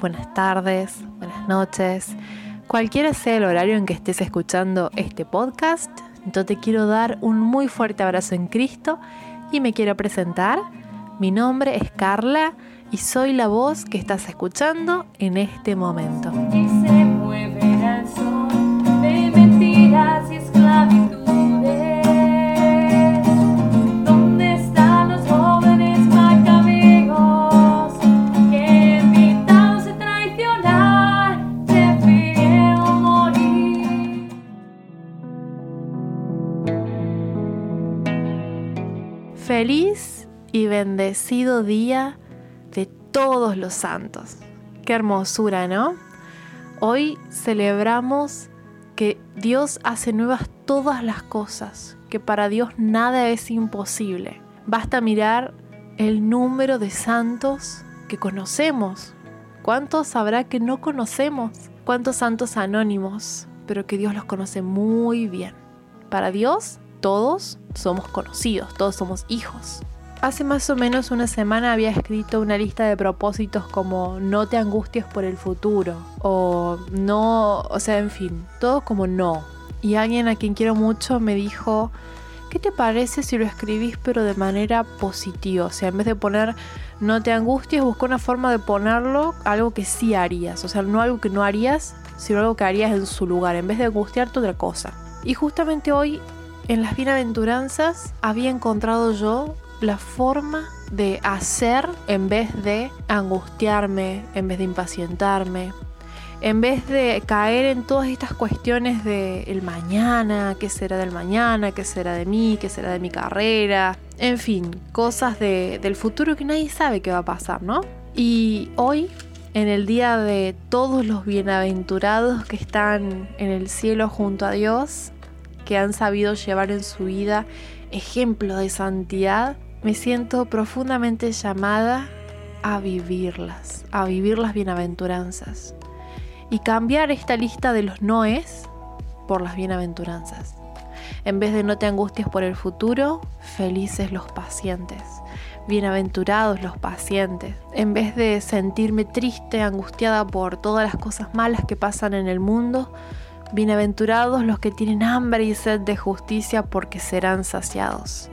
buenas tardes, buenas noches, cualquiera sea el horario en que estés escuchando este podcast. Yo te quiero dar un muy fuerte abrazo en Cristo y me quiero presentar. Mi nombre es Carla y soy la voz que estás escuchando en este momento. Feliz y bendecido día de todos los santos. Qué hermosura, ¿no? Hoy celebramos que Dios hace nuevas todas las cosas, que para Dios nada es imposible. Basta mirar el número de santos que conocemos. ¿Cuántos habrá que no conocemos? ¿Cuántos santos anónimos? Pero que Dios los conoce muy bien. Para Dios todos somos conocidos, todos somos hijos. Hace más o menos una semana había escrito una lista de propósitos como no te angusties por el futuro o no, o sea, en fin, todo como no. Y alguien a quien quiero mucho me dijo, ¿qué te parece si lo escribís pero de manera positiva? O sea, en vez de poner no te angusties, busca una forma de ponerlo algo que sí harías. O sea, no algo que no harías, sino algo que harías en su lugar, en vez de angustiarte otra cosa. Y justamente hoy en las bienaventuranzas había encontrado yo la forma de hacer en vez de angustiarme, en vez de impacientarme, en vez de caer en todas estas cuestiones de el mañana, qué será del mañana, qué será de mí, qué será de mi carrera, en fin, cosas del futuro que nadie sabe qué va a pasar, ¿no? Y hoy, en el día de todos los bienaventurados que están en el cielo junto a Dios, que han sabido llevar en su vida ejemplo de santidad, me siento profundamente llamada a vivirlas, a vivir las bienaventuranzas y cambiar esta lista de los noes por las bienaventuranzas. En vez de no te angusties por el futuro, felices los pacientes. Bienaventurados los pacientes. En vez de sentirme triste, angustiada por todas las cosas malas que pasan en el mundo, Bienaventurados los que tienen hambre y sed de justicia porque serán saciados.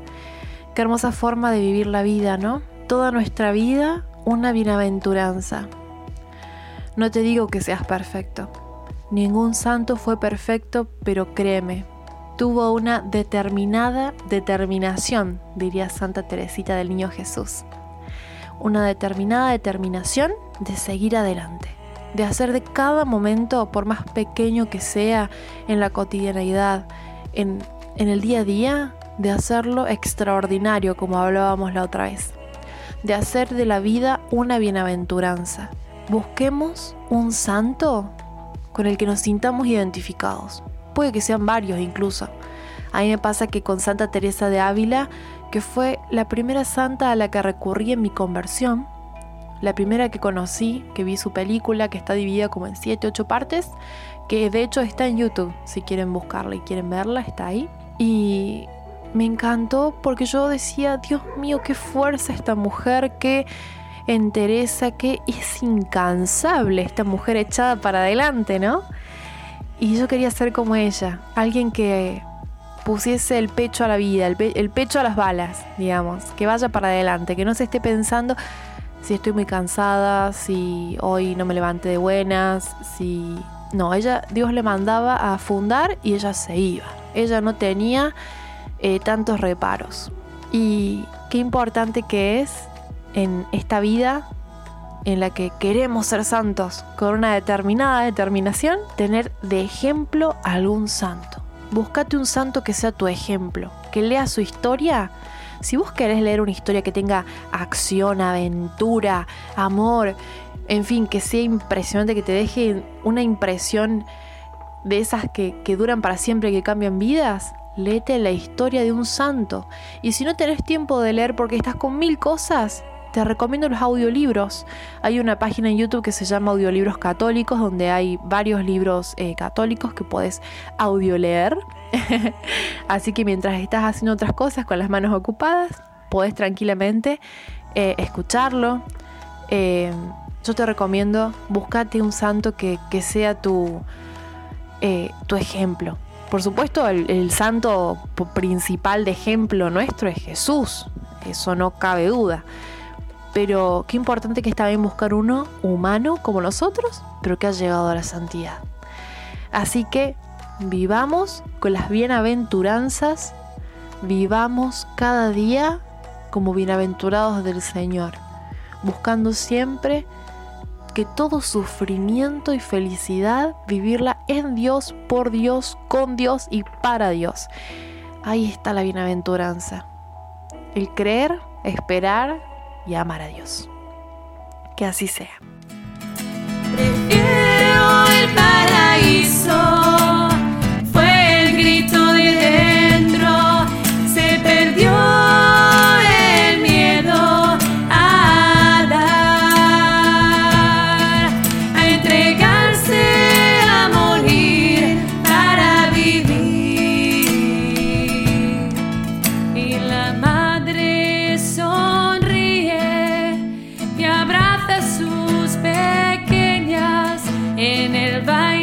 Qué hermosa forma de vivir la vida, ¿no? Toda nuestra vida una bienaventuranza. No te digo que seas perfecto. Ningún santo fue perfecto, pero créeme, tuvo una determinada determinación, diría Santa Teresita del Niño Jesús. Una determinada determinación de seguir adelante de hacer de cada momento, por más pequeño que sea, en la cotidianeidad, en, el día a día, de hacerlo extraordinario, como hablábamos la otra vez, de hacer de la vida una bienaventuranza. Busquemos un santo con el que nos sintamos identificados. Puede que sean varios incluso. A mí me pasa que con Santa Teresa de Ávila, que fue la primera santa a la que recurrí en mi conversión, la primera que conocí, que vi su película, que está dividida como en 7, 8 partes, que de hecho está en YouTube, si quieren buscarla y quieren verla, está ahí. Y me encantó porque yo decía, Dios mío, qué fuerza esta mujer, qué entereza, qué es incansable esta mujer echada para adelante, ¿no? Y yo quería ser como ella, alguien que pusiese el pecho a la vida, el pecho a las balas, digamos, que vaya para adelante, que no se esté pensando, si estoy muy cansada, si hoy no me levanté de buenas, si... No, ella, Dios le mandaba a fundar y ella se iba. Ella no tenía eh, tantos reparos. Y qué importante que es en esta vida en la que queremos ser santos con una determinada determinación, tener de ejemplo algún santo. Búscate un santo que sea tu ejemplo, que lea su historia si vos querés leer una historia que tenga acción, aventura, amor, en fin, que sea impresionante, que te deje una impresión de esas que, duran para siempre, que cambian vidas, léete la historia de un santo. Y si no tenés tiempo de leer porque estás con mil cosas, te recomiendo los audiolibros. Hay una página en YouTube que se llama Audiolibros Católicos, donde hay varios libros eh, católicos que puedes audioleer. Así que mientras estás haciendo otras cosas con las manos ocupadas, puedes tranquilamente eh, escucharlo. Eh, yo te recomiendo, búscate un santo que, sea tu ejemplo. Por supuesto, el, santo principal de ejemplo nuestro es Jesús, eso no cabe duda. Pero qué importante que está bien buscar uno humano como nosotros, pero que ha llegado a la santidad. Así que vivamos con las bienaventuranzas, vivamos cada día como bienaventurados del Señor, buscando siempre que todo sufrimiento y felicidad, vivirla en Dios, por Dios, con Dios y para Dios. Ahí está la bienaventuranza. El creer, esperar y amar a Dios. Que así sea. sus pequeñas en el baile.